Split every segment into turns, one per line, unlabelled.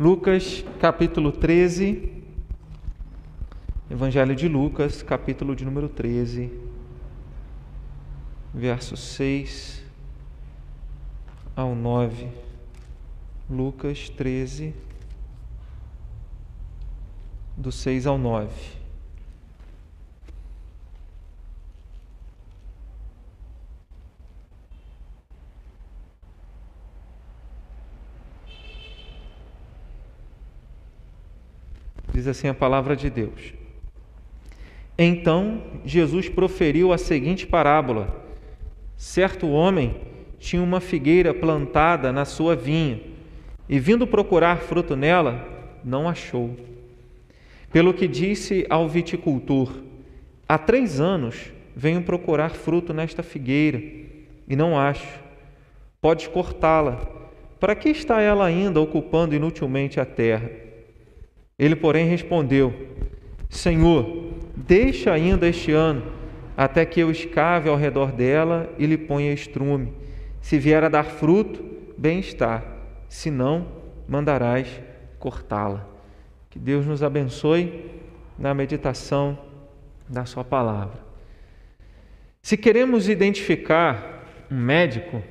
Lucas capítulo 13, Evangelho de Lucas, capítulo de número 13, verso 6 ao 9. Lucas 13, do 6 ao 9. Diz assim a palavra de Deus. Então Jesus proferiu a seguinte parábola: Certo homem tinha uma figueira plantada na sua vinha e, vindo procurar fruto nela, não achou. Pelo que disse ao viticultor: Há três anos venho procurar fruto nesta figueira e não acho. Podes cortá-la. Para que está ela ainda ocupando inutilmente a terra? Ele, porém, respondeu: Senhor, deixa ainda este ano, até que eu escave ao redor dela e lhe ponha estrume. Se vier a dar fruto, bem está, se não, mandarás cortá-la. Que Deus nos abençoe na meditação da Sua palavra. Se queremos identificar um médico,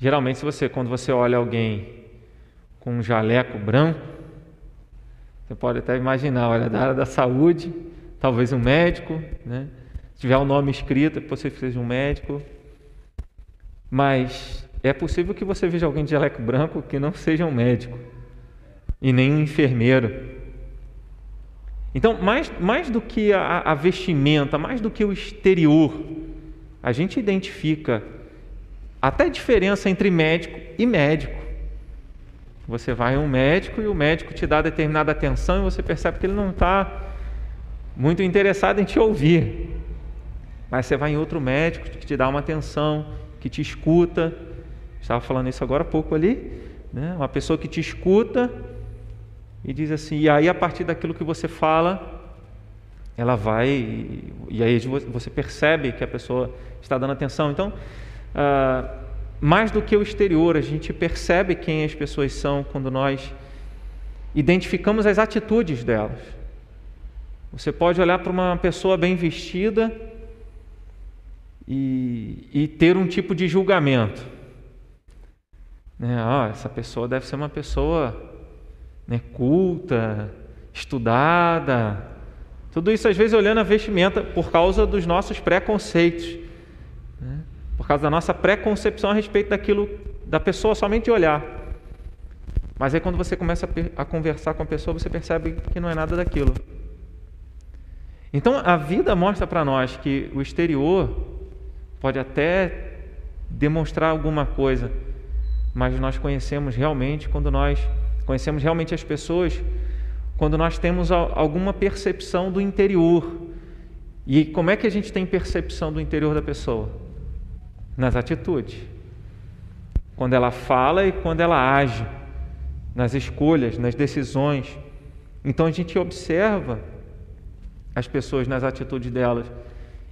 geralmente, se você, quando você olha alguém com um jaleco branco, você pode até imaginar, olha, da área da saúde, talvez um médico, né? Se tiver o um nome escrito, é possível que seja um médico. Mas é possível que você veja alguém de jaleco branco que não seja um médico e nem um enfermeiro. Então, mais, mais do que a, a vestimenta, mais do que o exterior, a gente identifica até a diferença entre médico e médico. Você vai a um médico e o médico te dá determinada atenção e você percebe que ele não está muito interessado em te ouvir. Mas você vai em outro médico que te dá uma atenção, que te escuta. Estava falando isso agora há pouco ali. Né? Uma pessoa que te escuta e diz assim, e aí a partir daquilo que você fala, ela vai, e aí você percebe que a pessoa está dando atenção. Então, uh, mais do que o exterior, a gente percebe quem as pessoas são quando nós identificamos as atitudes delas. Você pode olhar para uma pessoa bem vestida e, e ter um tipo de julgamento. Né? Ah, essa pessoa deve ser uma pessoa né, culta, estudada. Tudo isso às vezes olhando a vestimenta por causa dos nossos preconceitos. Por causa da nossa preconcepção a respeito daquilo da pessoa somente olhar. Mas aí quando você começa a, a conversar com a pessoa, você percebe que não é nada daquilo. Então a vida mostra para nós que o exterior pode até demonstrar alguma coisa, mas nós conhecemos realmente quando nós conhecemos realmente as pessoas quando nós temos alguma percepção do interior. E como é que a gente tem percepção do interior da pessoa? Nas atitudes, quando ela fala e quando ela age, nas escolhas, nas decisões. Então a gente observa as pessoas nas atitudes delas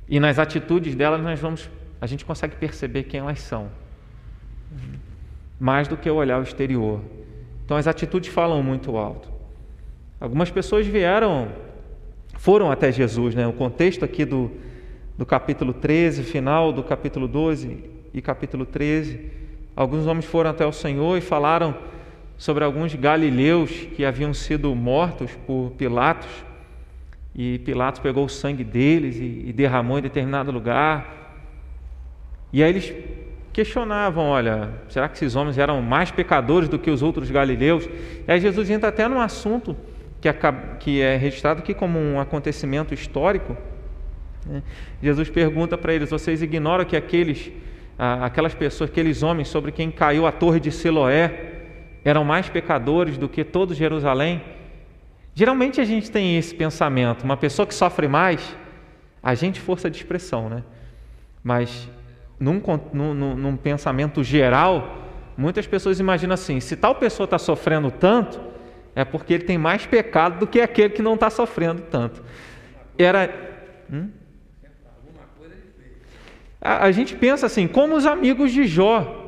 e nas atitudes delas nós vamos, a gente consegue perceber quem elas são, mais do que olhar o exterior. Então as atitudes falam muito alto. Algumas pessoas vieram, foram até Jesus, né? O contexto aqui do do capítulo 13, final do capítulo 12 e capítulo 13, alguns homens foram até o Senhor e falaram sobre alguns galileus que haviam sido mortos por Pilatos, e Pilatos pegou o sangue deles e, derramou em determinado lugar. E aí eles questionavam: olha, será que esses homens eram mais pecadores do que os outros galileus? E aí Jesus entra até num assunto que é registrado aqui como um acontecimento histórico? Jesus pergunta para eles: vocês ignoram que aqueles, aquelas pessoas, aqueles homens sobre quem caiu a torre de Siloé, eram mais pecadores do que todo Jerusalém? Geralmente a gente tem esse pensamento: uma pessoa que sofre mais, a gente força de expressão, né? Mas num, num, num pensamento geral, muitas pessoas imaginam assim: se tal pessoa está sofrendo tanto, é porque ele tem mais pecado do que aquele que não está sofrendo tanto. Era. Hum? A, a gente pensa assim, como os amigos de Jó.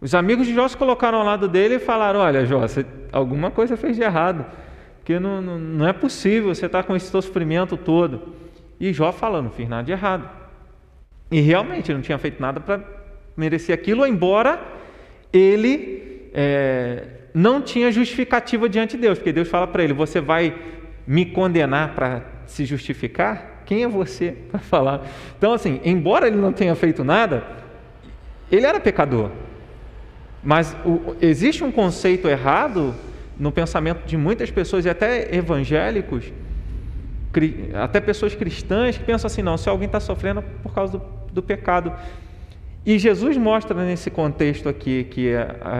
Os amigos de Jó se colocaram ao lado dele e falaram: Olha, Jó, você, alguma coisa fez de errado, porque não, não, não é possível você estar com esse sofrimento todo. E Jó falando: Não fiz nada de errado. E realmente não tinha feito nada para merecer aquilo, embora ele é, não tinha justificativa diante de Deus, porque Deus fala para ele: Você vai me condenar para se justificar? Quem é você para falar? Então, assim, embora ele não tenha feito nada, ele era pecador. Mas o, existe um conceito errado no pensamento de muitas pessoas, e até evangélicos, até pessoas cristãs, que pensam assim: não, se alguém está sofrendo por causa do, do pecado. E Jesus mostra nesse contexto aqui que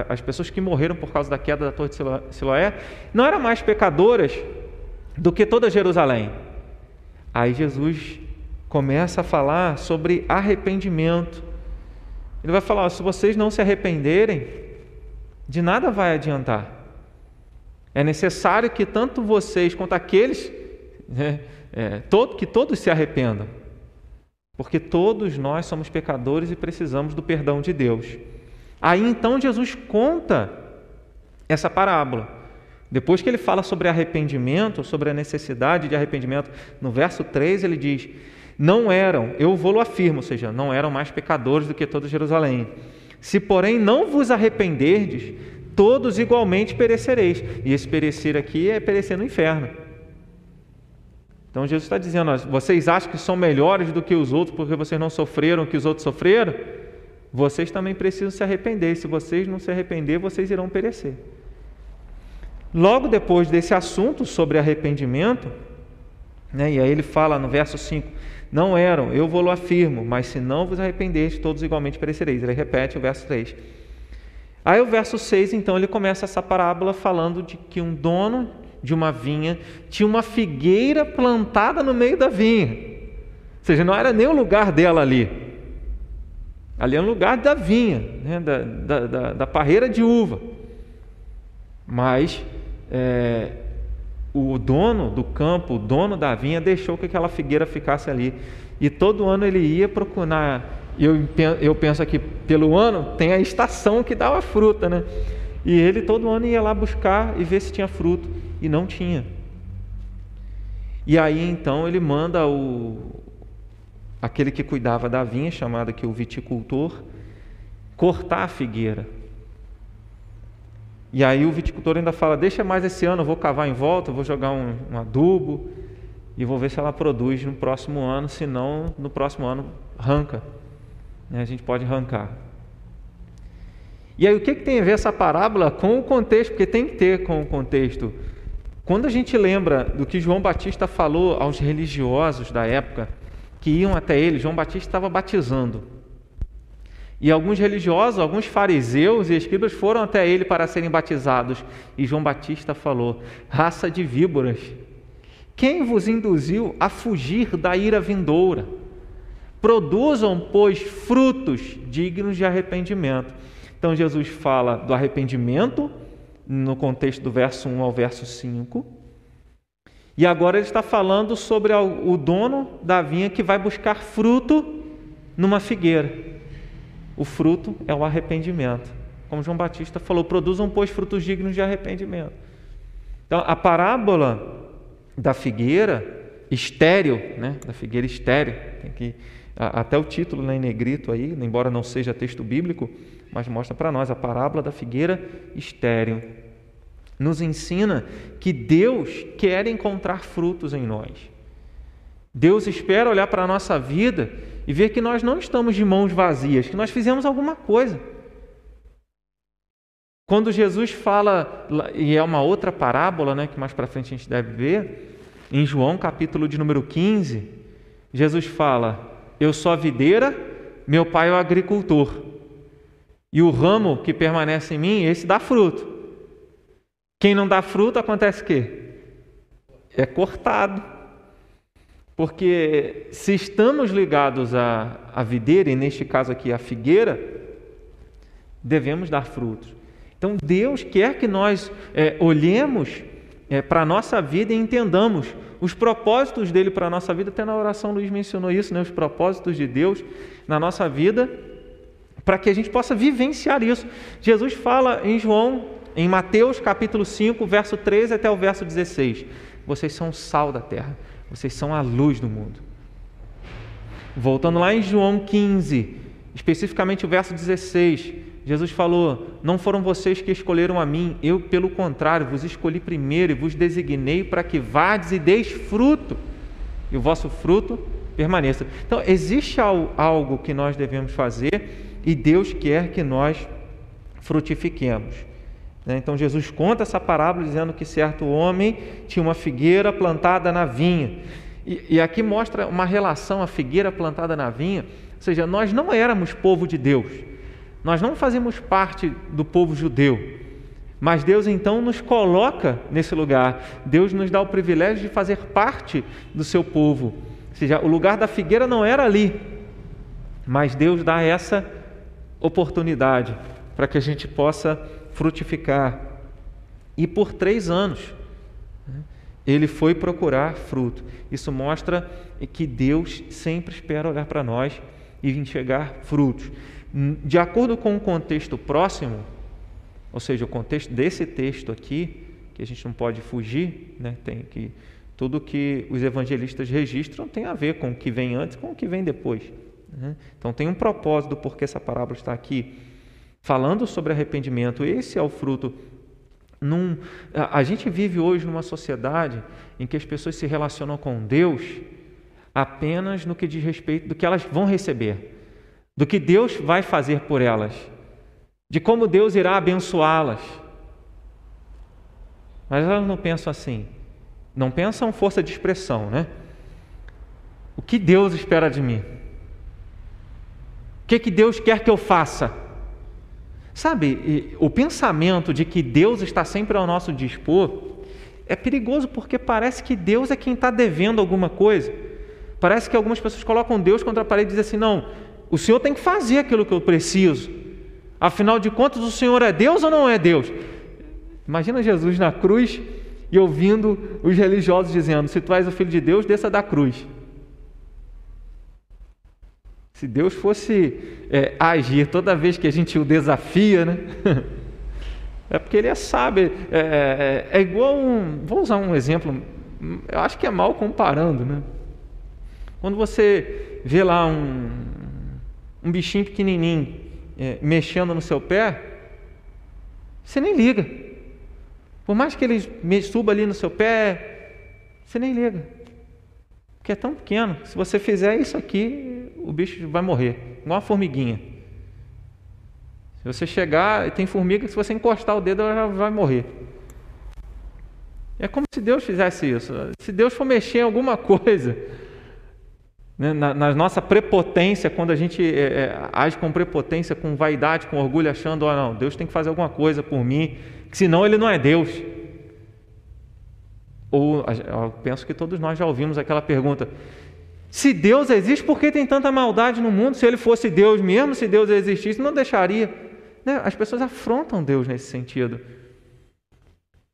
as pessoas que morreram por causa da queda da Torre de Siloé não eram mais pecadoras do que toda Jerusalém. Aí Jesus começa a falar sobre arrependimento. Ele vai falar: se vocês não se arrependerem, de nada vai adiantar. É necessário que tanto vocês quanto aqueles, né, é, todo, que todos se arrependam, porque todos nós somos pecadores e precisamos do perdão de Deus. Aí então Jesus conta essa parábola. Depois que ele fala sobre arrependimento, sobre a necessidade de arrependimento, no verso 3 ele diz: Não eram, eu vou-lo afirmo, ou seja, não eram mais pecadores do que toda Jerusalém. Se, porém, não vos arrependerdes, todos igualmente perecereis. E esse perecer aqui é perecer no inferno. Então Jesus está dizendo: vocês acham que são melhores do que os outros porque vocês não sofreram o que os outros sofreram? Vocês também precisam se arrepender. Se vocês não se arrepender, vocês irão perecer. Logo depois desse assunto sobre arrependimento, né, e aí ele fala no verso 5: Não eram, eu vou-lo afirmo, mas se não vos arrependeres, todos igualmente perecereis. Ele repete o verso 3. Aí o verso 6, então, ele começa essa parábola falando de que um dono de uma vinha tinha uma figueira plantada no meio da vinha. Ou seja, não era nem o lugar dela ali. Ali é o lugar da vinha, né, da, da, da, da parreira de uva. Mas é, o dono do campo, o dono da vinha, deixou que aquela figueira ficasse ali. E todo ano ele ia procurar. Eu, eu penso aqui, pelo ano, tem a estação que dava fruta, né? E ele todo ano ia lá buscar e ver se tinha fruto. E não tinha. E aí então ele manda o aquele que cuidava da vinha, chamado aqui o viticultor, cortar a figueira. E aí o viticultor ainda fala: deixa mais esse ano, eu vou cavar em volta, vou jogar um, um adubo e vou ver se ela produz no próximo ano, senão no próximo ano arranca. A gente pode arrancar. E aí o que, que tem a ver essa parábola com o contexto? Porque tem que ter com o contexto. Quando a gente lembra do que João Batista falou aos religiosos da época que iam até ele, João Batista estava batizando. E alguns religiosos, alguns fariseus e escribas foram até ele para serem batizados. E João Batista falou: raça de víboras, quem vos induziu a fugir da ira vindoura? Produzam, pois, frutos dignos de arrependimento. Então Jesus fala do arrependimento, no contexto do verso 1 ao verso 5. E agora ele está falando sobre o dono da vinha que vai buscar fruto numa figueira. O fruto é o arrependimento. Como João Batista falou, produzam, pois, frutos dignos de arrependimento. Então, a parábola da figueira estéreo, né? da figueira estéreo, tem que, até o título né, em negrito aí, embora não seja texto bíblico, mas mostra para nós a parábola da figueira estéreo. Nos ensina que Deus quer encontrar frutos em nós. Deus espera olhar para a nossa vida e ver que nós não estamos de mãos vazias, que nós fizemos alguma coisa. Quando Jesus fala, e é uma outra parábola, né, que mais para frente a gente deve ver, em João capítulo de número 15, Jesus fala: Eu sou a videira, meu pai é o agricultor. E o ramo que permanece em mim, esse dá fruto. Quem não dá fruto, acontece o quê? É cortado. Porque se estamos ligados à, à videira, e neste caso aqui à figueira, devemos dar frutos. Então Deus quer que nós é, olhemos é, para a nossa vida e entendamos os propósitos dele para a nossa vida. Até na oração Luiz mencionou isso, né? os propósitos de Deus na nossa vida, para que a gente possa vivenciar isso. Jesus fala em João, em Mateus capítulo 5, verso 13 até o verso 16: Vocês são sal da terra, vocês são a luz do mundo. Voltando lá em João 15, especificamente o verso 16, Jesus falou: Não foram vocês que escolheram a mim, eu, pelo contrário, vos escolhi primeiro e vos designei para que vades e deis fruto, e o vosso fruto permaneça. Então, existe algo que nós devemos fazer e Deus quer que nós frutifiquemos. Né? Então Jesus conta essa parábola dizendo que certo homem tinha uma figueira plantada na vinha. E, e aqui mostra uma relação, a figueira plantada na vinha, ou seja, nós não éramos povo de Deus, nós não fazemos parte do povo judeu, mas Deus então nos coloca nesse lugar, Deus nos dá o privilégio de fazer parte do seu povo, ou seja, o lugar da figueira não era ali, mas Deus dá essa oportunidade para que a gente possa frutificar. E por três anos ele foi procurar fruto. Isso mostra que Deus sempre espera olhar para nós e enxergar frutos. De acordo com o contexto próximo, ou seja, o contexto desse texto aqui, que a gente não pode fugir, né? tem que tudo que os evangelistas registram tem a ver com o que vem antes com o que vem depois. Né? Então tem um propósito do porquê essa parábola está aqui. Falando sobre arrependimento, esse é o fruto. Num, a, gente vive hoje numa sociedade em que as pessoas se relacionam com Deus apenas no que diz respeito do que elas vão receber, do que Deus vai fazer por elas, de como Deus irá abençoá-las. Mas elas não pensam assim. Não pensam força de expressão, né? O que Deus espera de mim? O que, que Deus quer que eu faça? Sabe, o pensamento de que Deus está sempre ao nosso dispor é perigoso porque parece que Deus é quem está devendo alguma coisa. Parece que algumas pessoas colocam Deus contra a parede e dizem assim: não, o Senhor tem que fazer aquilo que eu preciso. Afinal de contas, o Senhor é Deus ou não é Deus? Imagina Jesus na cruz e ouvindo os religiosos dizendo: se tu és o filho de Deus, desça da cruz. Se Deus fosse é, agir toda vez que a gente o desafia, né? É porque ele é sábio. É, é, é, igual um. Vou usar um exemplo. Eu acho que é mal comparando, né? Quando você vê lá um, um bichinho pequenininho é, mexendo no seu pé, você nem liga. Por mais que ele suba ali no seu pé, você nem liga. Porque é tão pequeno. Se você fizer isso aqui, o bicho vai morrer, igual uma formiguinha. Se você chegar, tem formiga que se você encostar o dedo, ela já vai morrer. É como se Deus fizesse isso. Se Deus for mexer em alguma coisa, né, na, na, nossa prepotência, quando a gente é, é, age com prepotência, com vaidade, com orgulho, achando, oh, não, Deus tem que fazer alguma coisa por mim, senão Ele não é Deus. Ou eu penso que todos nós já ouvimos aquela pergunta: se Deus existe, por que tem tanta maldade no mundo? Se ele fosse Deus mesmo, se Deus existisse, não deixaria. Né? As pessoas afrontam Deus nesse sentido.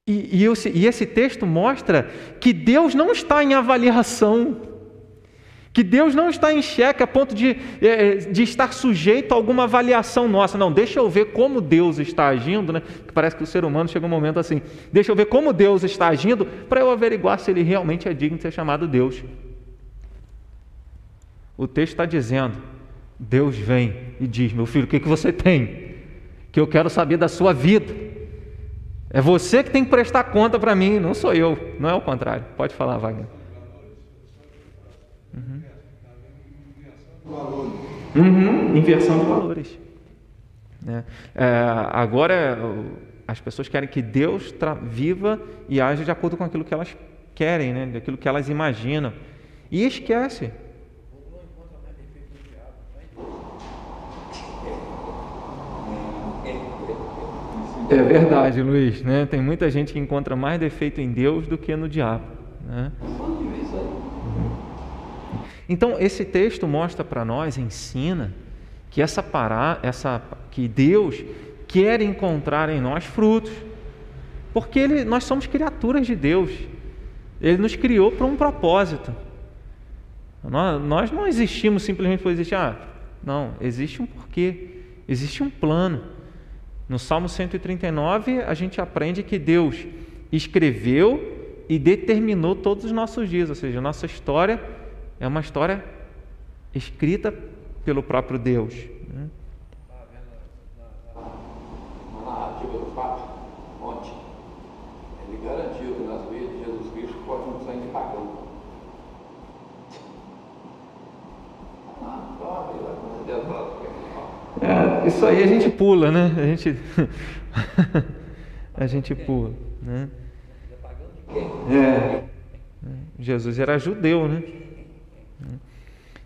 E, e, e esse texto mostra que Deus não está em avaliação que Deus não está em xeque a ponto de, é, de estar sujeito a alguma avaliação nossa. Não, deixa eu ver como Deus está agindo, né? Parece que o ser humano chega um momento assim. Deixa eu ver como Deus está agindo para eu averiguar se ele realmente é digno de ser chamado Deus. O texto está dizendo: Deus vem e diz: Meu filho, o que, que você tem? Que eu quero saber da sua vida. É você que tem que prestar conta para mim, não sou eu, não é o contrário. Pode falar, Wagner. Uhum. Uhum. Inversão de valores. É. É, agora, as pessoas querem que Deus viva e age de acordo com aquilo que elas querem, né? aquilo que elas imaginam. E esquece É verdade, Luiz. Né? Tem muita gente que encontra mais defeito em Deus do que no diabo. Né? Então, esse texto mostra para nós, ensina, que essa pará, essa, que Deus quer encontrar em nós frutos. Porque ele, nós somos criaturas de Deus. Ele nos criou para um propósito. Nós, nós não existimos simplesmente por existir. Ah, não, existe um porquê. Existe um plano. No Salmo 139, a gente aprende que Deus escreveu e determinou todos os nossos dias, ou seja, a nossa história é uma história escrita pelo próprio Deus. Né?
Na narrativa do ontem, ele garantiu que nas de Jesus Cristo
isso aí a gente pula, né? A gente, a gente pula, né? É. Jesus era judeu, né?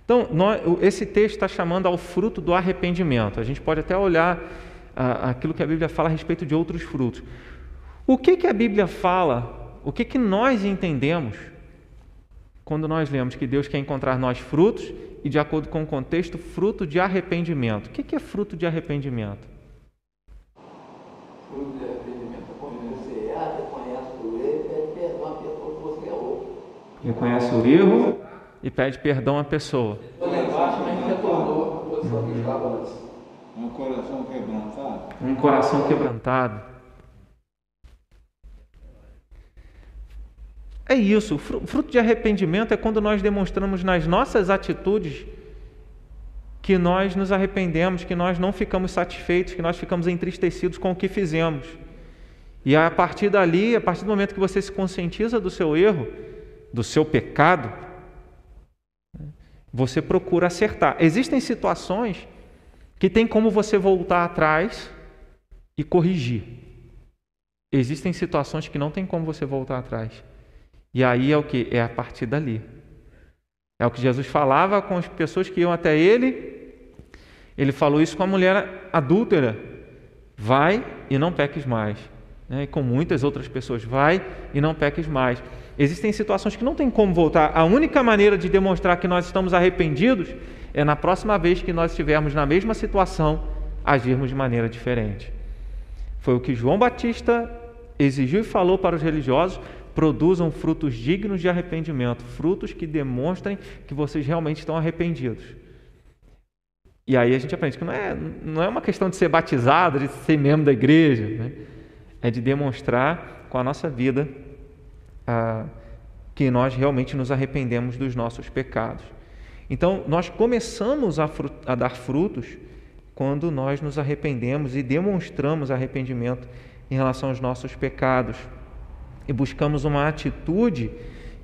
Então, nós, esse texto está chamando ao fruto do arrependimento. A gente pode até olhar ah, aquilo que a Bíblia fala a respeito de outros frutos. O que, que a Bíblia fala, o que, que nós entendemos quando nós lemos que Deus quer encontrar nós frutos e, de acordo com o contexto, fruto de arrependimento? O que, é fruto de arrependimento?
Fruto de arrependimento é quando você erra, reconhece o erro e pede perdão à pessoa que você errou.
Reconhece o erro e pede perdão à pessoa.
Antes.
Um coração quebrantado.
Um coração quebrantado. É isso, fruto de arrependimento é quando nós demonstramos nas nossas atitudes que nós nos arrependemos, que nós não ficamos satisfeitos, que nós ficamos entristecidos com o que fizemos. E a partir dali, a partir do momento que você se conscientiza do seu erro, do seu pecado, você procura acertar. Existem situações que tem como você voltar atrás e corrigir. Existem situações que não tem como você voltar atrás. E aí é o que? É a partir dali. É o que Jesus falava com as pessoas que iam até ele. Ele falou isso com a mulher adúltera: vai e não peques mais. Né? E com muitas outras pessoas: vai e não peques mais. Existem situações que não tem como voltar. A única maneira de demonstrar que nós estamos arrependidos é na próxima vez que nós estivermos na mesma situação, agirmos de maneira diferente. Foi o que João Batista exigiu e falou para os religiosos: produzam frutos dignos de arrependimento, frutos que demonstrem que vocês realmente estão arrependidos. E aí a gente aprende que não é, não é uma questão de ser batizado, de ser membro da igreja, né? é de demonstrar com a nossa vida ah, que nós realmente nos arrependemos dos nossos pecados. Então, nós começamos a, a dar frutos quando nós nos arrependemos e demonstramos arrependimento em relação aos nossos pecados e buscamos uma atitude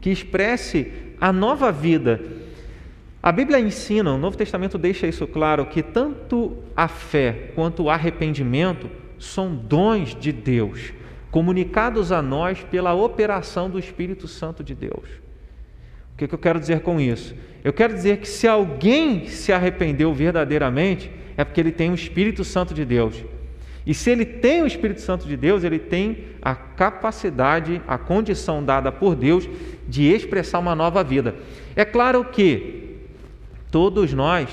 que expresse a nova vida. A Bíblia ensina, o Novo Testamento deixa isso claro, que tanto a fé quanto o arrependimento são dons de Deus, comunicados a nós pela operação do Espírito Santo de Deus. O que, eu quero dizer com isso? Eu quero dizer que se alguém se arrependeu verdadeiramente, é porque ele tem o Espírito Santo de Deus. E se ele tem o Espírito Santo de Deus, ele tem a capacidade, a condição dada por Deus de expressar uma nova vida. É claro que todos nós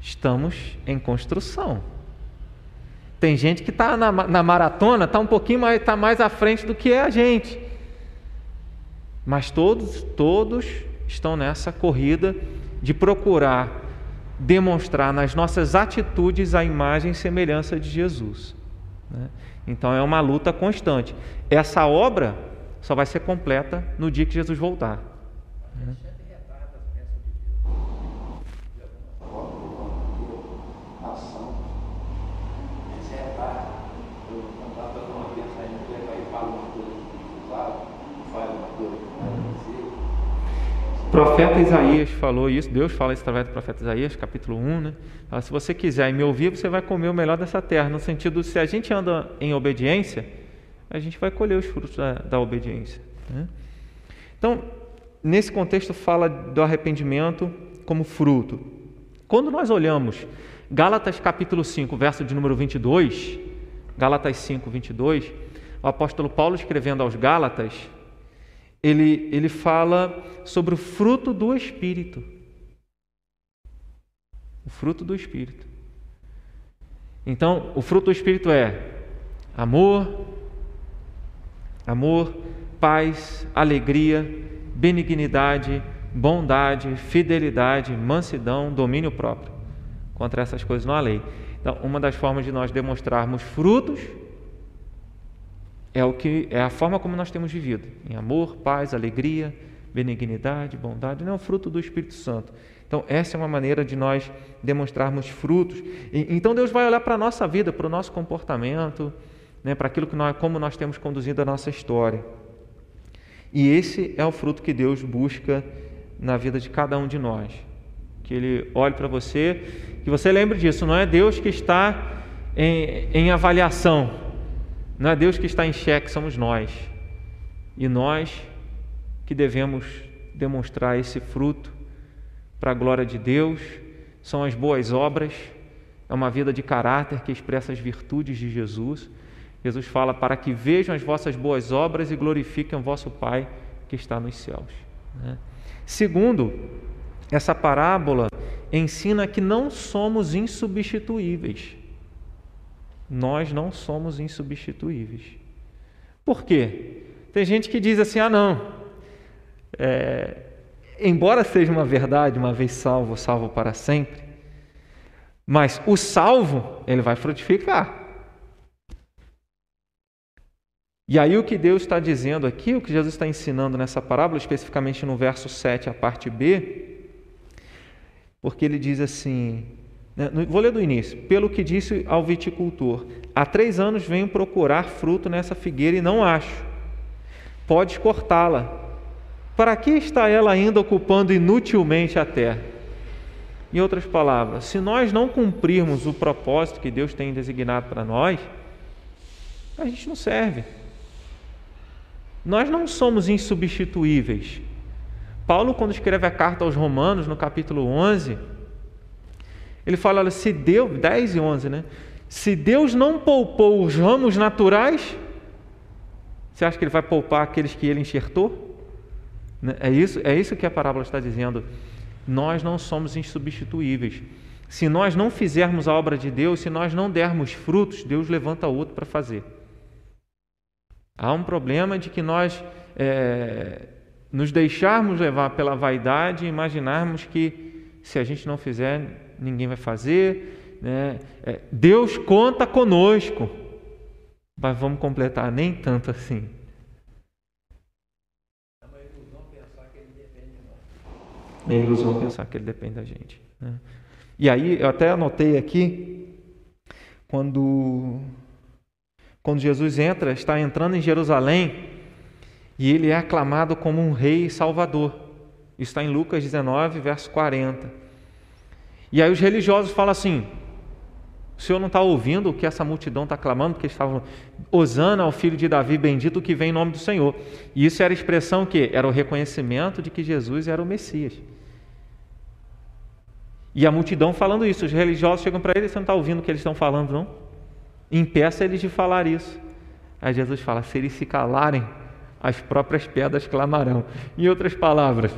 estamos em construção. Tem gente que está na, na, maratona, está um pouquinho mais, tá mais à frente do que é a gente. Mas todos, todos estão nessa corrida de procurar demonstrar nas nossas atitudes a imagem e semelhança de Jesus. Né? Então é uma luta constante. Essa obra só vai ser completa no dia que Jesus voltar. Né? Profeta Isaías falou isso, Deus fala isso através do profeta Isaías, capítulo 1, né? Fala, se você quiser me ouvir, você vai comer o melhor dessa terra, no sentido se a gente anda em obediência, a gente vai colher os frutos da, da obediência. Né? Então, nesse contexto, fala do arrependimento como fruto. Quando nós olhamos Gálatas capítulo 5, verso de número 22, Gálatas 5, 22, o apóstolo Paulo escrevendo aos Gálatas, ele, ele fala sobre o fruto do Espírito. O fruto do Espírito. Então, o fruto do Espírito é amor, amor, paz, alegria, benignidade, bondade, fidelidade, mansidão, domínio próprio. Contra essas coisas não há lei. Então, uma das formas de nós demonstrarmos frutos é o que é a forma como nós temos vivido, em amor, paz, alegria, benignidade, bondade, não é o fruto do Espírito Santo. Então, essa é uma maneira de nós demonstrarmos frutos. E, então, Deus vai olhar para a nossa vida, para o nosso comportamento, né, para aquilo que nós, como nós temos conduzido a nossa história. E esse é o fruto que Deus busca na vida de cada um de nós que Ele olhe para você, que você lembre disso. Não é Deus que está em, em avaliação, não é Deus que está em xeque, somos nós. E nós que devemos demonstrar esse fruto para a glória de Deus, são as boas obras, é uma vida de caráter que expressa as virtudes de Jesus. Jesus fala para que vejam as vossas boas obras e glorifiquem o vosso Pai que está nos céus. Né? Segundo, essa parábola ensina que não somos insubstituíveis. Nós não somos insubstituíveis. Por quê? Tem gente que diz assim: ah, não, é, embora seja uma verdade, uma vez salvo, salvo para sempre, mas o salvo, ele vai frutificar. E aí o que Deus está dizendo aqui, o que Jesus está ensinando nessa parábola, especificamente no verso 7, a parte B, porque ele diz assim: vou ler do início. Pelo que disse ao viticultor: Há três anos venho procurar fruto nessa figueira e não acho. Podes cortá-la. Para que está ela ainda ocupando inutilmente a terra? Em outras palavras, se nós não cumprirmos o propósito que Deus tem designado para nós, a gente não serve. Nós não somos insubstituíveis. Paulo, quando escreve a carta aos Romanos, no capítulo 11, ele fala: olha, se Deus, 10 e 11, né? Se Deus não poupou os ramos naturais, você acha que ele vai poupar aqueles que ele enxertou? Né? É isso, é isso que a parábola está dizendo. Nós não somos insubstituíveis. Se nós não fizermos a obra de Deus, se nós não dermos frutos, Deus levanta outro para fazer. Há um problema de que nós é, nos deixarmos levar pela vaidade e imaginarmos que se a gente não fizer, ninguém vai fazer. Né? É, Deus conta conosco, mas vamos completar, nem tanto assim. É ilusão pensar que ele depende da gente. Né? E aí, eu até anotei aqui, quando, quando Jesus entra, está entrando em Jerusalém, e ele é aclamado como um rei salvador. Isso está em Lucas 19, verso 40. E aí os religiosos falam assim: o senhor não está ouvindo o que essa multidão está clamando? Porque eles estavam, Osana ao filho de Davi, bendito que vem em nome do Senhor. E isso era a expressão que era o reconhecimento de que Jesus era o Messias. E a multidão falando isso, os religiosos chegam para ele: você não está ouvindo o que eles estão falando, não? Impeça eles de falar isso. Aí Jesus fala: se eles se calarem, as próprias pedras clamarão. Em outras palavras,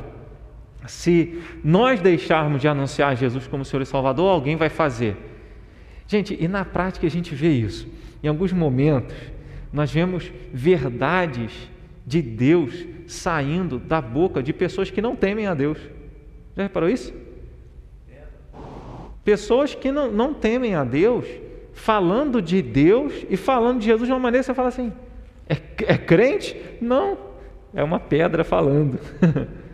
se nós deixarmos de anunciar Jesus como Senhor e Salvador, alguém vai fazer. Gente, e na prática a gente vê isso. Em alguns momentos, nós vemos verdades de Deus saindo da boca de pessoas que não temem a Deus. Já reparou isso? Pessoas que não, não temem a Deus, falando de Deus e falando de Jesus de uma maneira que você fala assim: é, é crente? Não, é uma pedra falando.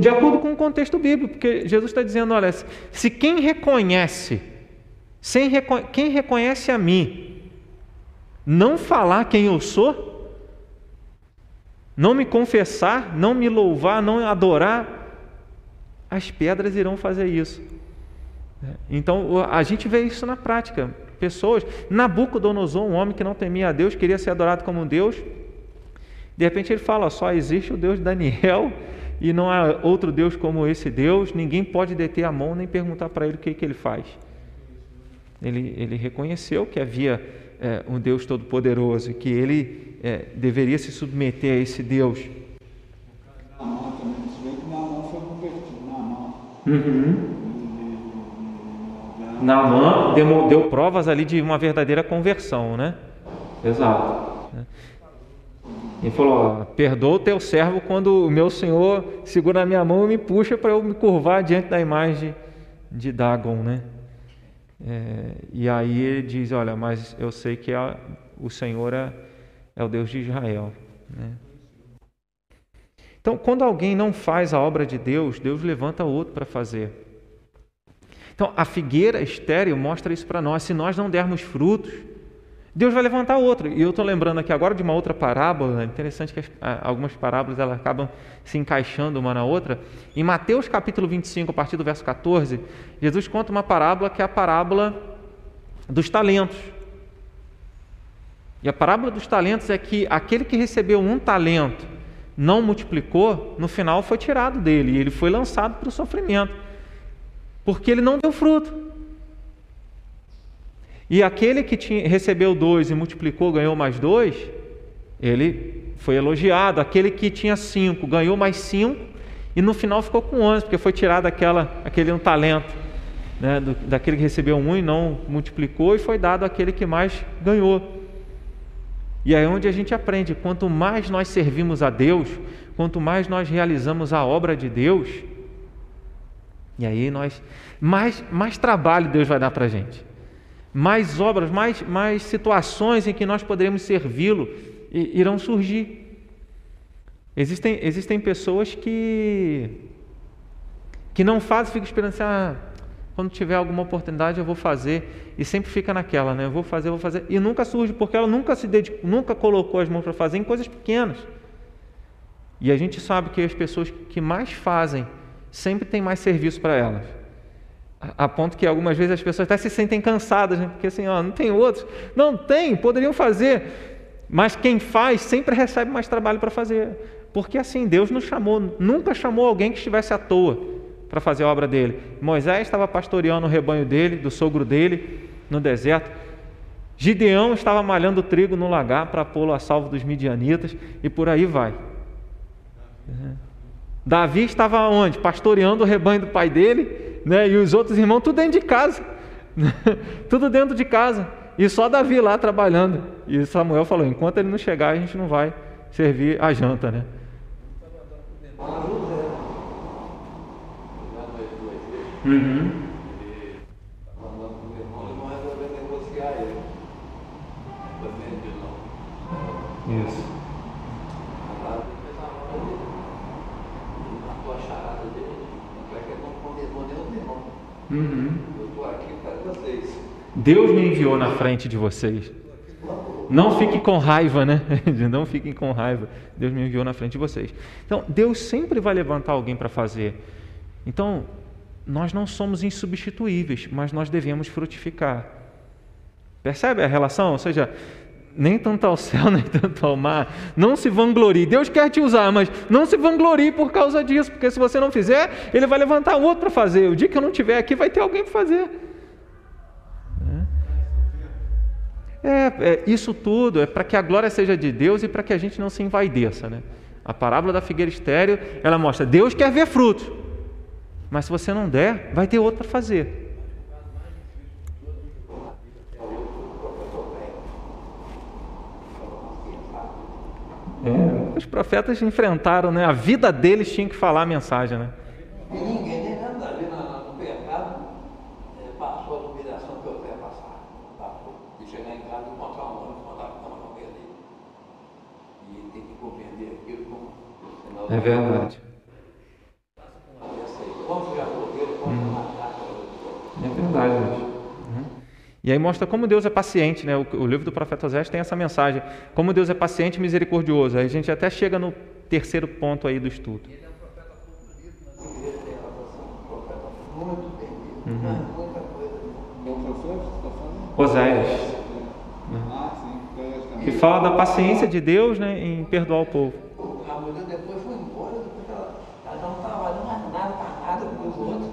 de acordo com o contexto bíblico, porque Jesus está dizendo: olha, se quem reconhece, sem quem reconhece a mim, não falar quem eu sou, não me confessar, não me louvar, não adorar, as pedras irão fazer isso. Então a gente vê isso na prática pessoas. Nabucodonosor, um homem que não temia a Deus, queria ser adorado como um Deus. De repente ele fala: só existe o Deus de Daniel e não há outro Deus como esse Deus. Ninguém pode deter a mão nem perguntar para ele o que, que ele faz. Ele, ele reconheceu que havia é, um Deus todo-poderoso e que ele é, deveria se submeter a esse Deus. Uhum. Naamã deu, deu provas ali de uma verdadeira conversão, né? Exato. Ele falou: perdoa o teu servo quando o meu senhor segura a minha mão e me puxa para eu me curvar diante da imagem de Dagon, né? É, e aí ele diz: Olha, mas eu sei que a, o Senhor é, é, o Deus de Israel. Né? Então, quando alguém não faz a obra de Deus, Deus levanta outro para fazer. Então, a figueira estéreo mostra isso para nós. Se nós não dermos frutos, Deus vai levantar outro. E eu estou lembrando aqui agora de uma outra parábola, interessante que as, algumas parábolas elas acabam se encaixando uma na outra. Em Mateus capítulo 25, a partir do verso 14, Jesus conta uma parábola que é a parábola dos talentos. E a parábola dos talentos é que aquele que recebeu um talento não multiplicou, no final foi tirado dele e ele foi lançado para o sofrimento, porque ele não deu fruto. E aquele que tinha, recebeu dois e multiplicou, ganhou mais dois, ele foi elogiado. Aquele que tinha cinco, ganhou mais cinco, e no final ficou com onze, porque foi tirado aquela, aquele um talento né, do, daquele que recebeu um e não multiplicou, e foi dado aquele que mais ganhou. E é onde a gente aprende: quanto mais nós servimos a Deus, quanto mais nós realizamos a obra de Deus, e aí nós mais, mais trabalho Deus vai dar para a gente mais obras, mais, mais situações em que nós poderemos servi-lo irão surgir. Existem, existem pessoas que, que não fazem, ficam esperando assim, ah, quando tiver alguma oportunidade eu vou fazer, e sempre fica naquela, né? Eu vou fazer, eu vou fazer, e nunca surge, porque ela nunca se dedicou, nunca colocou as mãos para fazer em coisas pequenas. E a gente sabe que as pessoas que mais fazem sempre tem mais serviço para elas a ponto que algumas vezes as pessoas até se sentem cansadas, né? porque assim, ó, não tem outros. Não tem, poderiam fazer. Mas quem faz sempre recebe mais trabalho para fazer. Porque assim, Deus nos chamou, nunca chamou alguém que estivesse à toa para fazer a obra dele. Moisés estava pastoreando o rebanho dele, do sogro dele, no deserto. Gideão estava malhando trigo no lagar para pô-lo a salvo dos midianitas e por aí vai. Davi estava onde? Pastoreando o rebanho do pai dele né? E os outros irmãos tudo dentro de casa. tudo dentro de casa. E só Davi lá trabalhando. E Samuel falou: enquanto ele não chegar, a gente não vai servir a janta, né? Uhum. Isso. Uhum. Deus me enviou na frente de vocês. Não fiquem com raiva, né? Não fiquem com raiva. Deus me enviou na frente de vocês. Então, Deus sempre vai levantar alguém para fazer. Então, nós não somos insubstituíveis, mas nós devemos frutificar. Percebe a relação? Ou seja, nem tanto ao céu, nem tanto ao mar. Não se vanglorie. Deus quer te usar, mas não se vanglorie por causa disso, porque se você não fizer, Ele vai levantar outro para fazer. O dia que eu não estiver aqui, vai ter alguém para fazer. É, é, isso tudo é para que a glória seja de Deus e para que a gente não se envaideça. Né? A parábola da figueira estéreo, ela mostra, Deus quer ver fruto, mas se você não der, vai ter outro para fazer. É, os profetas enfrentaram, né? A vida deles tinha que falar a mensagem, né?
E ninguém nem nada ali no pecado é, passou a humilhação que eu quero passar. Passou. E chegar em casa e encontrar um homem que mandava cama com ele. E tem que compreender aquilo como.
É verdade. É verdade, gente. E aí mostra como Deus é paciente, né? O, livro do profeta Osés tem essa mensagem, como Deus é paciente e misericordioso. Aí a gente até chega no terceiro ponto aí do estudo. Ele é um profeta uhum. Osés. Que fala da paciência de Deus né, em perdoar o povo.
A mulher depois foi embora, depois ela, ela não estava mais nada para nada com os outros.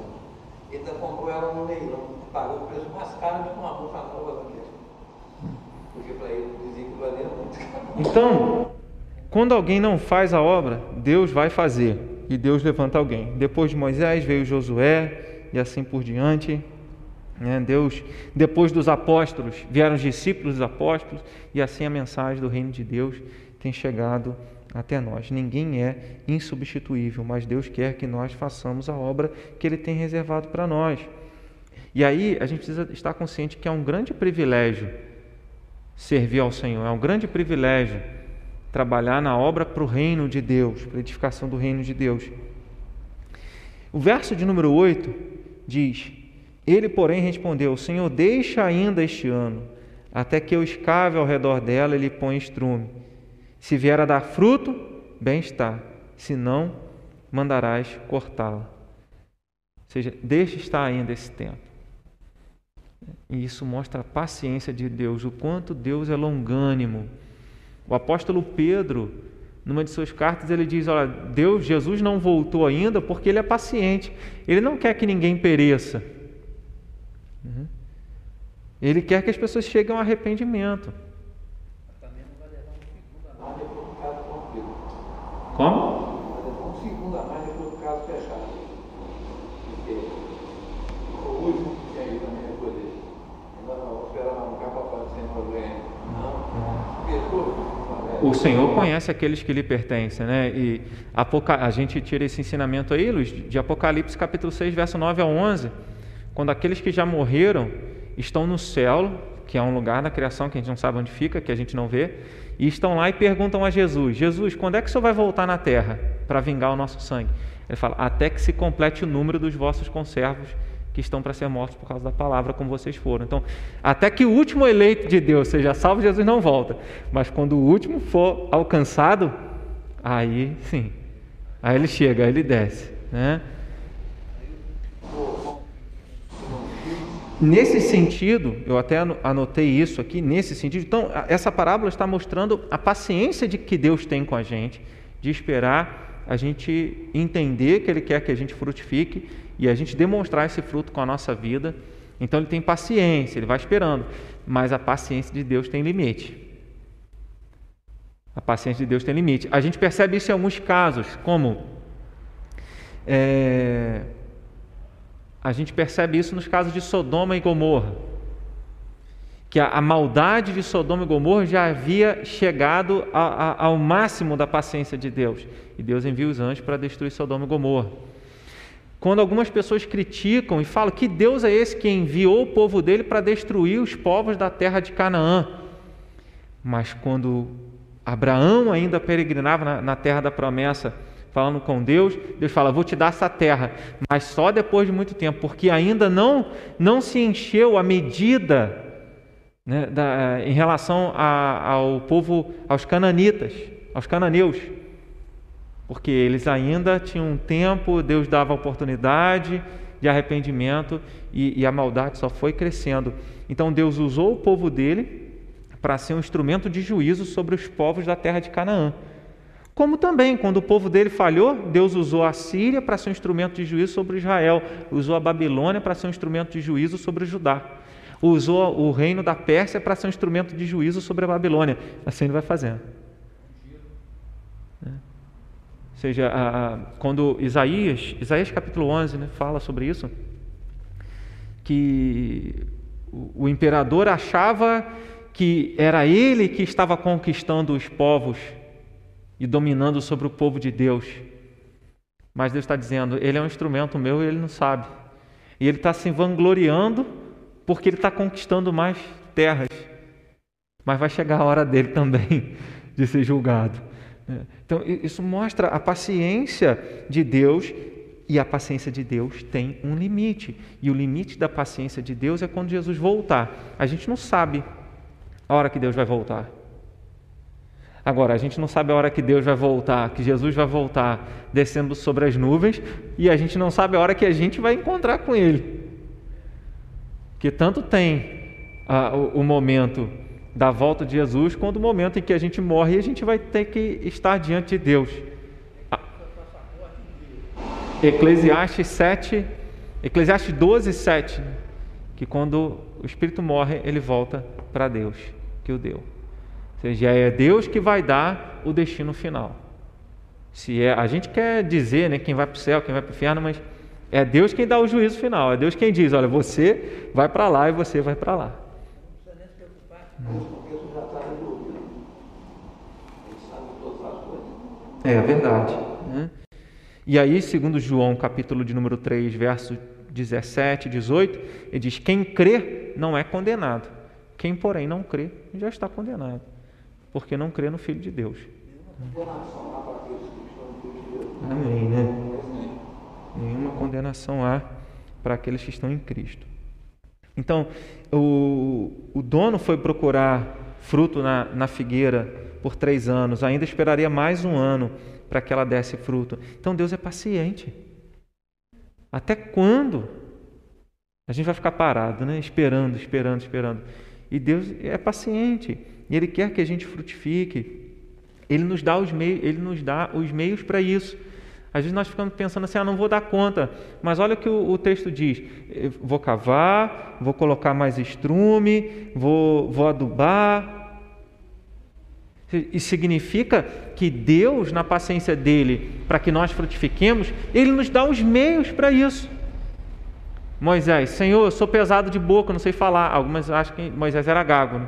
Ele comprou ela no leilão pagou uma roupa nova. Porque para ele que valia muito.
Então, quando alguém não faz a obra, Deus vai fazer e Deus levanta alguém. Depois de Moisés veio Josué e assim por diante. Né? Deus, depois dos apóstolos, vieram os discípulos dos apóstolos e assim a mensagem do reino de Deus tem chegado até nós. Ninguém é insubstituível, mas Deus quer que nós façamos a obra que Ele tem reservado para nós. E aí a gente precisa estar consciente que é um grande privilégio servir ao Senhor, é um grande privilégio trabalhar na obra para o reino de Deus, para a edificação do reino de Deus. O verso de número 8 diz: Ele, porém, respondeu: Senhor, deixa ainda este ano, até que eu escave ao redor dela e lhe ponha estrume. Se vier a dar fruto, bem está, se não, mandarás cortá-la. Ou seja, deixa estar ainda esse tempo. E isso mostra a paciência de Deus, o quanto Deus é longânimo. O apóstolo Pedro, numa de suas cartas, ele diz: Olha, Deus, Jesus não voltou ainda porque ele é paciente. Ele não quer que ninguém pereça. Uhum. Ele quer que as pessoas cheguem ao arrependimento. O Senhor conhece aqueles que lhe pertencem, né? E a gente tira esse ensinamento aí, Luiz, de Apocalipse capítulo 6, verso 9 a 11, quando aqueles que já morreram estão no céu, que é um lugar na criação que a gente não sabe onde fica, que a gente não vê, e estão lá e perguntam a Jesus: Jesus, quando é que o Senhor vai voltar na terra para vingar o nosso sangue? Ele fala: até que se complete o número dos vossos conservos que estão para ser mortos por causa da palavra, como vocês foram. Então, até que o último eleito de Deus seja salvo, Jesus não volta. Mas quando o último for alcançado, aí sim, aí ele chega, aí ele desce. Né? Nesse sentido, eu até anotei isso aqui, nesse sentido, então, essa parábola está mostrando a paciência de que Deus tem com a gente, de esperar a gente entender que Ele quer que a gente frutifique e a gente demonstrar esse fruto com a nossa vida. Então ele tem paciência, ele vai esperando, mas a paciência de Deus tem limite. A paciência de Deus tem limite. A gente percebe isso em alguns casos, como é, a gente percebe isso nos casos de Sodoma e Gomorra, que a, a maldade de Sodoma e Gomorra já havia chegado a, a, ao máximo da paciência de Deus, e Deus envia os anjos para destruir Sodoma e Gomorra. Quando algumas pessoas criticam e falam que Deus é esse que enviou o povo dele para destruir os povos da terra de Canaã. Mas quando Abraão ainda peregrinava na, na terra da promessa, falando com Deus, Deus fala: Vou te dar essa terra, mas só depois de muito tempo, porque ainda não, não se encheu a medida né, da, em relação a, ao povo, aos cananitas, aos cananeus porque eles ainda tinham um tempo, Deus dava oportunidade de arrependimento e, e a maldade só foi crescendo. Então Deus usou o povo dele para ser um instrumento de juízo sobre os povos da terra de Canaã. Como também, quando o povo dele falhou, Deus usou a Síria para ser um instrumento de juízo sobre Israel, usou a Babilônia para ser um instrumento de juízo sobre Judá, usou o reino da Pérsia para ser um instrumento de juízo sobre a Babilônia. Assim ele vai fazendo. Ou seja, a, a, quando Isaías, Isaías capítulo 11, né, fala sobre isso, que o, o imperador achava que era ele que estava conquistando os povos e dominando sobre o povo de Deus. Mas Deus está dizendo, ele é um instrumento meu e ele não sabe. E ele está se vangloriando porque ele está conquistando mais terras. Mas vai chegar a hora dele também de ser julgado. É. Então, isso mostra a paciência de Deus e a paciência de Deus tem um limite. E o limite da paciência de Deus é quando Jesus voltar. A gente não sabe a hora que Deus vai voltar. Agora, a gente não sabe a hora que Deus vai voltar, que Jesus vai voltar descendo sobre as nuvens, e a gente não sabe a hora que a gente vai encontrar com Ele. Que tanto tem ah, o, o momento da volta de Jesus, quando o momento em que a gente morre, a gente vai ter que estar diante de Deus. Eclesiastes 7, Eclesiastes 12, 7, que quando o Espírito morre, ele volta para Deus, que o deu. Ou seja, é Deus que vai dar o destino final. Se é, a gente quer dizer né, quem vai para o céu, quem vai para o inferno, mas é Deus quem dá o juízo final. É Deus quem diz: olha, você vai para lá e você vai para lá. É verdade. Né? E aí, segundo João, capítulo de número 3, verso 17, 18, ele diz: Quem crê não é condenado. Quem, porém, não crê já está condenado, porque não crê no Filho de Deus. Amém, né? Nenhuma condenação há para aqueles que estão em Cristo. Então, o, o dono foi procurar fruto na, na figueira por três anos, ainda esperaria mais um ano para que ela desse fruto. Então, Deus é paciente. Até quando? A gente vai ficar parado, né? Esperando, esperando, esperando. E Deus é paciente. E Ele quer que a gente frutifique. Ele nos dá os meios, Ele nos dá os meios para isso. Às vezes nós ficamos pensando assim, ah, não vou dar conta. Mas olha o que o, o texto diz: vou cavar, vou colocar mais estrume, vou, vou adubar. Isso significa que Deus, na paciência dele, para que nós frutifiquemos, ele nos dá os meios para isso. Moisés, Senhor, eu sou pesado de boca, não sei falar. Algumas acham que Moisés era gago. Né?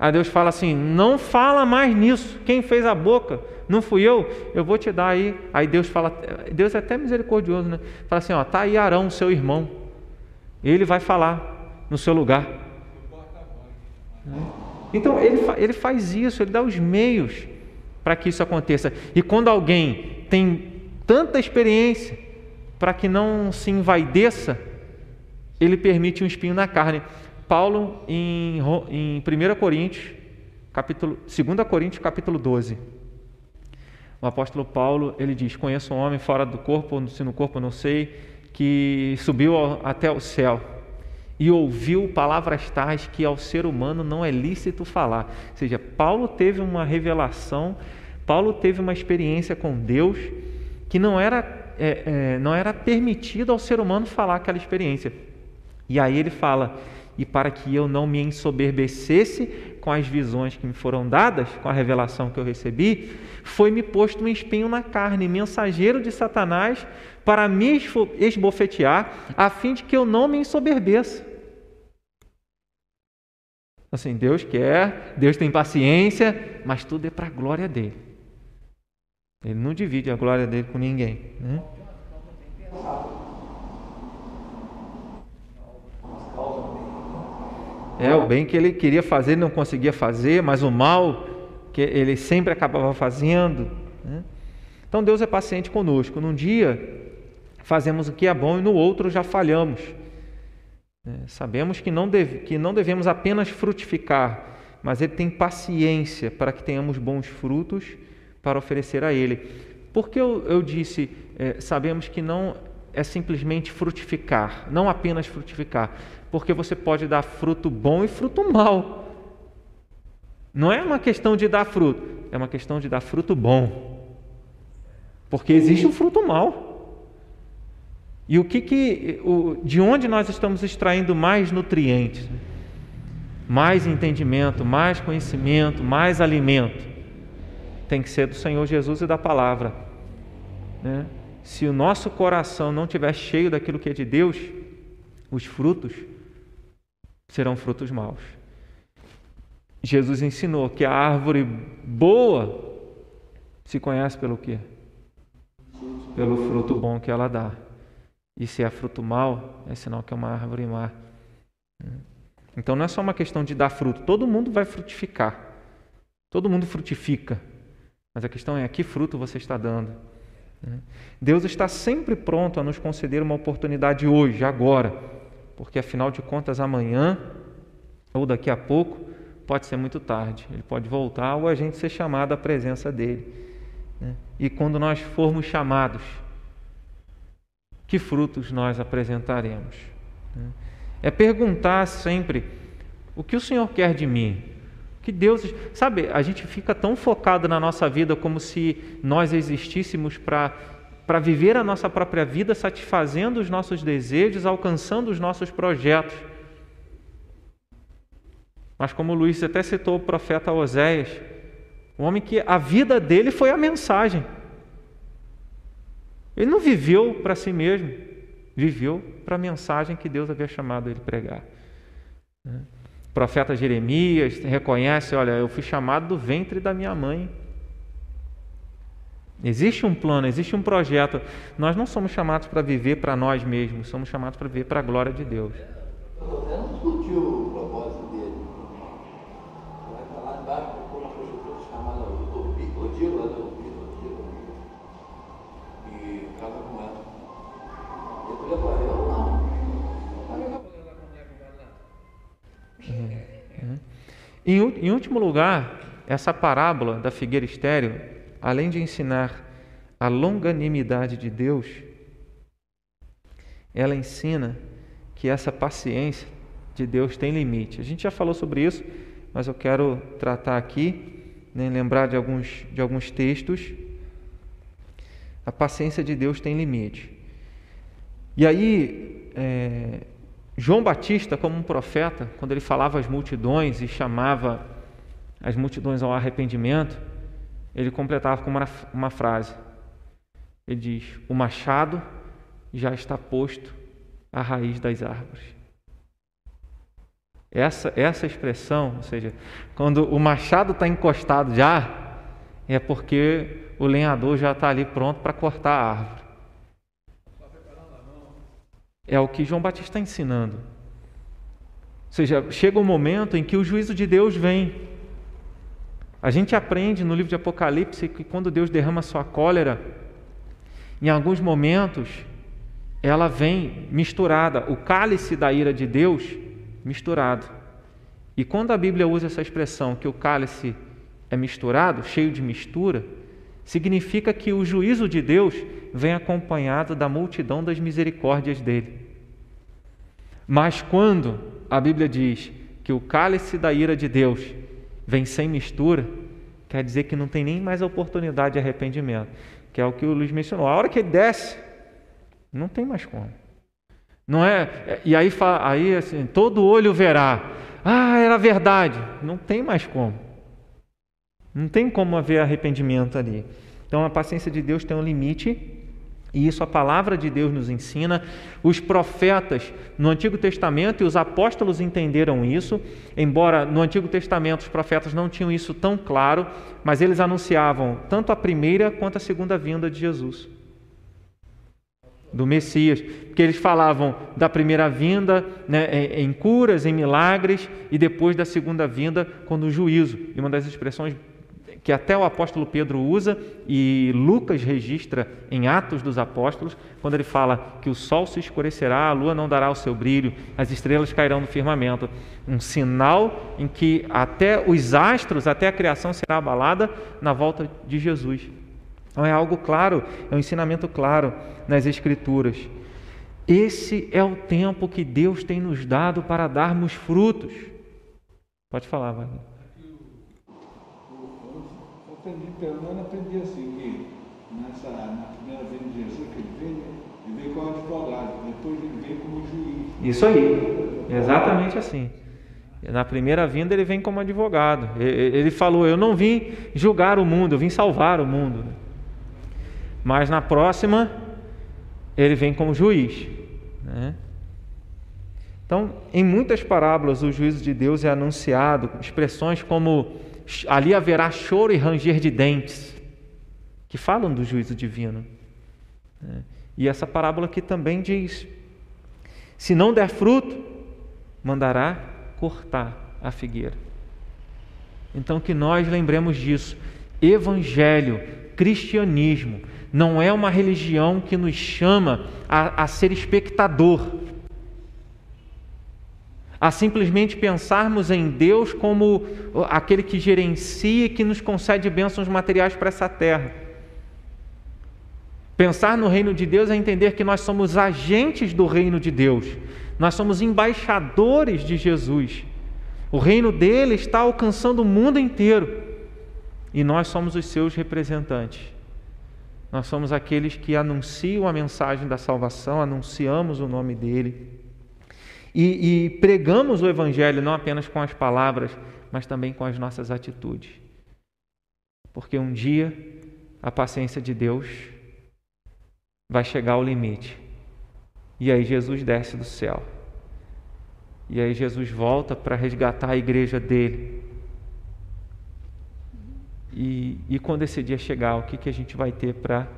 Aí Deus fala assim: não fala mais nisso. Quem fez a boca? Não fui eu. Eu vou te dar aí. Aí Deus fala, Deus é até misericordioso, né? Fala assim: ó, tá aí Arão, seu irmão. Ele vai falar no seu lugar. Então ele, ele faz isso, ele dá os meios para que isso aconteça. E quando alguém tem tanta experiência para que não se envaideça, ele permite um espinho na carne. Paulo, em, em 1 Coríntios, capítulo, 2 Coríntios, capítulo 12. O apóstolo Paulo, ele diz, conheço um homem fora do corpo, se no corpo não sei, que subiu até o céu e ouviu palavras tais que ao ser humano não é lícito falar. Ou seja, Paulo teve uma revelação, Paulo teve uma experiência com Deus que não era é, é, não era permitido ao ser humano falar aquela experiência. E aí ele fala: e para que eu não me ensoberbecesse com as visões que me foram dadas, com a revelação que eu recebi, foi-me posto um espinho na carne, mensageiro de Satanás, para me esbofetear, a fim de que eu não me ensoberbeça. Assim, Deus quer, Deus tem paciência, mas tudo é para a glória dele. Ele não divide a glória dele com ninguém. Né? É, o bem que ele queria fazer não conseguia fazer, mas o mal que ele sempre acabava fazendo. Né? Então Deus é paciente conosco. Num dia fazemos o que é bom e no outro já falhamos. É, sabemos que não, deve, que não devemos apenas frutificar, mas Ele tem paciência para que tenhamos bons frutos para oferecer a Ele. Porque eu, eu disse, é, sabemos que não é simplesmente frutificar, não apenas frutificar, porque você pode dar fruto bom e fruto mau. Não é uma questão de dar fruto, é uma questão de dar fruto bom. Porque existe um fruto mau. E o que que, o, de onde nós estamos extraindo mais nutrientes? Mais entendimento, mais conhecimento, mais alimento tem que ser do Senhor Jesus e da palavra. Né? Se o nosso coração não estiver cheio daquilo que é de Deus, os frutos serão frutos maus. Jesus ensinou que a árvore boa se conhece pelo quê? Pelo fruto bom que ela dá. E se é fruto mau, é sinal que é uma árvore má. Então não é só uma questão de dar fruto, todo mundo vai frutificar. Todo mundo frutifica. Mas a questão é: que fruto você está dando? Deus está sempre pronto a nos conceder uma oportunidade hoje, agora, porque afinal de contas, amanhã ou daqui a pouco pode ser muito tarde. Ele pode voltar ou a gente ser chamado à presença dele. Né? E quando nós formos chamados, que frutos nós apresentaremos? Né? É perguntar sempre: o que o Senhor quer de mim? Que Deus, sabe, a gente fica tão focado na nossa vida como se nós existíssemos para para viver a nossa própria vida, satisfazendo os nossos desejos, alcançando os nossos projetos. Mas como o Luiz até citou o profeta Oséias, o homem que a vida dele foi a mensagem. Ele não viveu para si mesmo, viveu para a mensagem que Deus havia chamado ele pregar. O profeta Jeremias reconhece: olha, eu fui chamado do ventre da minha mãe. Existe um plano, existe um projeto. Nós não somos chamados para viver para nós mesmos, somos chamados para viver para a glória de Deus.
Você não discutiu o propósito dele. Vai falar embaixo por uma prostituta chamada Odila? Odila, Odila. E casa com ela. Eu falei para eu não.
Em, último lugar, essa parábola da figueira estéril, além de ensinar a longanimidade de Deus, ela ensina que essa paciência de Deus tem limite. A gente já falou sobre isso, mas eu quero tratar aqui, né, lembrar de alguns, de alguns textos. A paciência de Deus tem limite. E aí, é, João Batista, como um profeta, quando ele falava às multidões e chamava as multidões ao arrependimento, ele completava com uma, uma frase. Ele diz: O machado já está posto à raiz das árvores. Essa, essa expressão, ou seja, quando o machado está encostado já, é porque o lenhador já está ali pronto para cortar a árvore. É o que João Batista está ensinando. Ou seja, chega um momento em que o juízo de Deus vem. A gente aprende no livro de Apocalipse que quando Deus derrama sua cólera, em alguns momentos, ela vem misturada, o cálice da ira de Deus misturado. E quando a Bíblia usa essa expressão que o cálice é misturado, cheio de mistura, significa que o juízo de Deus vem acompanhado da multidão das misericórdias dele. Mas quando a Bíblia diz que o cálice da ira de Deus vem sem mistura, quer dizer que não tem nem mais oportunidade de arrependimento, que é o que o Luiz mencionou. A hora que ele desce, não tem mais como. Não é? E aí, aí assim, todo olho verá. Ah, era verdade. Não tem mais como. Não tem como haver arrependimento ali. Então a paciência de Deus tem um limite, e isso a palavra de Deus nos ensina. Os profetas no Antigo Testamento e os apóstolos entenderam isso, embora no Antigo Testamento os profetas não tinham isso tão claro, mas eles anunciavam tanto a primeira quanto a segunda vinda de Jesus. Do Messias, porque eles falavam da primeira vinda né, em curas, em milagres, e depois da segunda vinda, quando o juízo. E uma das expressões que até o apóstolo Pedro usa e Lucas registra em Atos dos Apóstolos, quando ele fala que o sol se escurecerá, a lua não dará o seu brilho, as estrelas cairão no firmamento. Um sinal em que até os astros, até a criação será abalada na volta de Jesus. Então é algo claro, é um ensinamento claro nas Escrituras. Esse é o tempo que Deus tem nos dado para darmos frutos. Pode falar, Wagner
menos aprendi assim, que nessa, na primeira vez de Jesus que ele veio, ele veio como advogado, depois ele veio como juiz.
Isso aí, exatamente assim. Na primeira vinda ele vem como advogado. Ele falou: Eu não vim julgar o mundo, eu vim salvar o mundo. Mas na próxima, ele vem como juiz. Né? Então, em muitas parábolas, o juízo de Deus é anunciado, expressões como ali haverá choro e ranger de dentes, que falam do juízo divino. E essa parábola aqui também diz: se não der fruto, mandará cortar a figueira. Então que nós lembremos disso. Evangelho, cristianismo, não é uma religião que nos chama a, a ser espectador, a simplesmente pensarmos em Deus como aquele que gerencia e que nos concede bênçãos materiais para essa terra. Pensar no reino de Deus é entender que nós somos agentes do reino de Deus, nós somos embaixadores de Jesus. O reino dele está alcançando o mundo inteiro e nós somos os seus representantes. Nós somos aqueles que anunciam a mensagem da salvação, anunciamos o nome dele. E, e, pregamos o Evangelho não apenas com as palavras, mas também com as nossas atitudes. Porque um dia a paciência de Deus vai chegar ao limite. E aí Jesus desce do céu. E aí Jesus volta para resgatar a igreja dele. E, e quando esse dia chegar, o que, que a gente vai ter para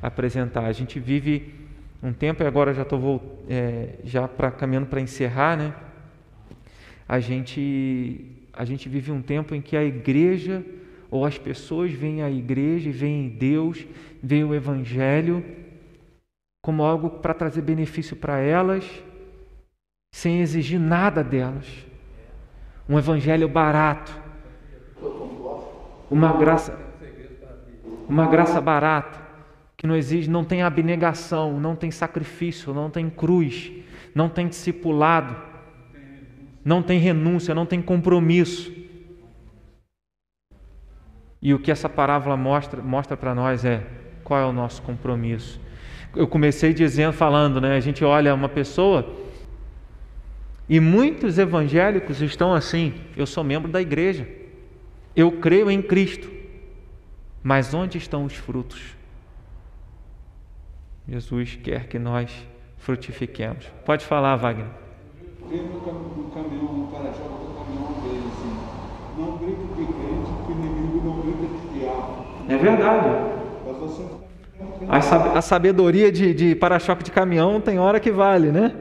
apresentar? A gente vive um tempo, e agora já estou é, já pra, caminhando para encerrar, né? A gente, a gente vive um tempo em que a igreja, ou as pessoas veem a igreja e veem Deus, veem o Evangelho como algo para trazer benefício para elas, sem exigir nada delas. Um Evangelho barato, uma graça, uma graça barata que não exige, não tem abnegação, não tem sacrifício, não tem cruz, não tem discipulado, não tem renúncia, não tem compromisso. E o que essa parábola mostra, mostra para nós é qual é o nosso compromisso. Eu comecei dizendo, falando, né? A gente olha uma pessoa e muitos evangélicos estão assim. Eu sou membro da igreja, eu creio em Cristo, mas onde estão os frutos? Jesus quer que nós frutifiquemos. Pode falar, Wagner.
Tem no caminhão, no para-choque do caminhão dele assim, não grita de crente, que o inimigo não grita de diabo.
É verdade. A, sab- a sabedoria de, de para-choque de caminhão tem hora que vale, né?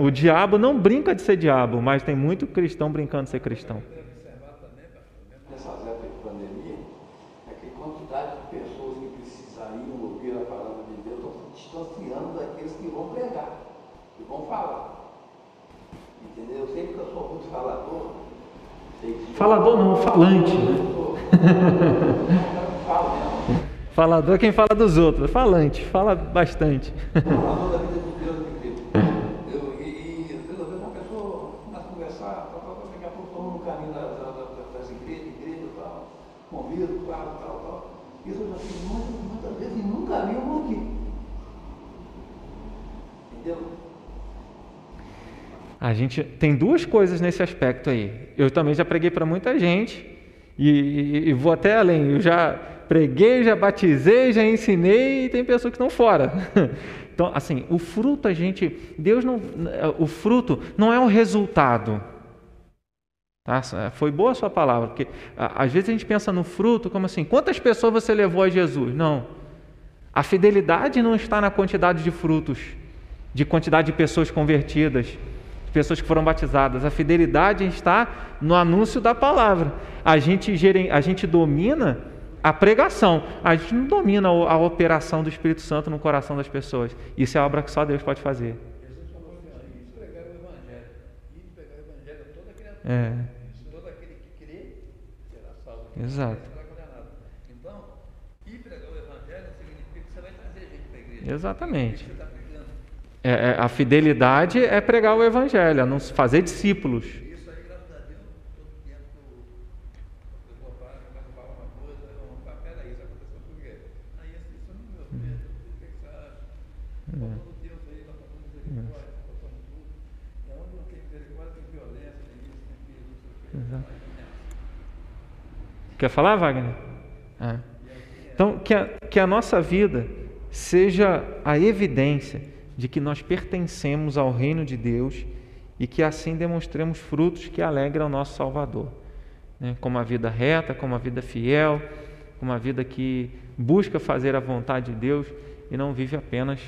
o diabo não brinca de ser diabo, mas tem muito cristão brincando de ser cristão.
Nessas épocas de pandemia, é que a quantidade de pessoas que precisariam ouvir a palavra de Deus estão se distanciando daqueles que vão pregar, que vão falar. Entendeu? Eu sempre que eu sou muito falador, sei que
Falador não, falante, né? Falador é quem fala dos outros, falante, fala bastante.
Falador da vida de Deus de Cristo. Eu, e, e às vezes eu vejo uma pessoa começa a conversar, tal, tal, tal, daqui a pouco estamos no caminho da- da- da- das igrejas, igreja e tal, convido, tal, tal, tal. Isso eu já fiz muitas, muitas vezes e nunca vi um aqui. Entendeu?
A gente tem duas coisas nesse aspecto aí. Eu também já preguei para muita gente e, e- e vou até além. Eu já preguei, já batizei, já ensinei e tem pessoas que estão fora. Então, assim, o fruto a gente, Deus não, o fruto não é um resultado. Tá? Foi boa a sua palavra, porque às vezes a gente pensa no fruto como assim, quantas pessoas você levou a Jesus? Não. A fidelidade não está na quantidade de frutos, de quantidade de pessoas convertidas, pessoas que foram batizadas. A fidelidade está no anúncio da palavra. A gente, a gente domina a pregação, a gente não domina a operação do Espírito Santo no coração das pessoas. Isso é obra que só Deus pode fazer.
Jesus falou ó, isso pregar o evangelho. Pregar o evangelho a toda criatura.
É,
Todo aquele que crê será salvo.
Exato.
Então, ir pregar o evangelho significa que você vai trazer gente para a igreja.
exatamente. É, é, a fidelidade é pregar o evangelho, é não fazer discípulos.
É.
Quer falar, Wagner? É. Então, que a, que a nossa vida seja a evidência de que nós pertencemos ao reino de Deus e que assim demonstremos frutos que alegram o nosso Salvador. né? Como a vida reta, como a vida fiel, como a vida que busca fazer a vontade de Deus e não vive apenas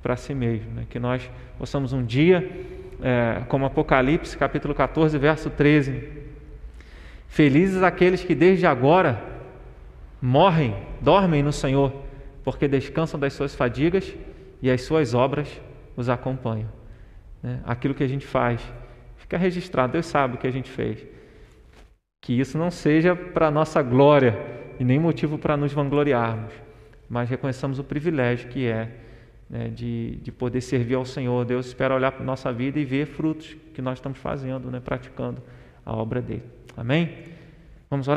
para si mesmo. né? Que nós possamos um dia, é, como Apocalipse, capítulo 14, verso 13, Felizes aqueles que desde agora morrem, dormem no Senhor, porque descansam das suas fadigas e as suas obras os acompanham. né? Aquilo que a gente faz fica registrado, Deus sabe o que a gente fez. Que isso não seja para nossa glória e nem motivo para nos vangloriarmos, mas reconheçamos o privilégio que é né, de, de poder servir ao Senhor. Deus espera olhar para a nossa vida e ver frutos que nós estamos fazendo, né, praticando a obra dele. Amém? Vamos orar.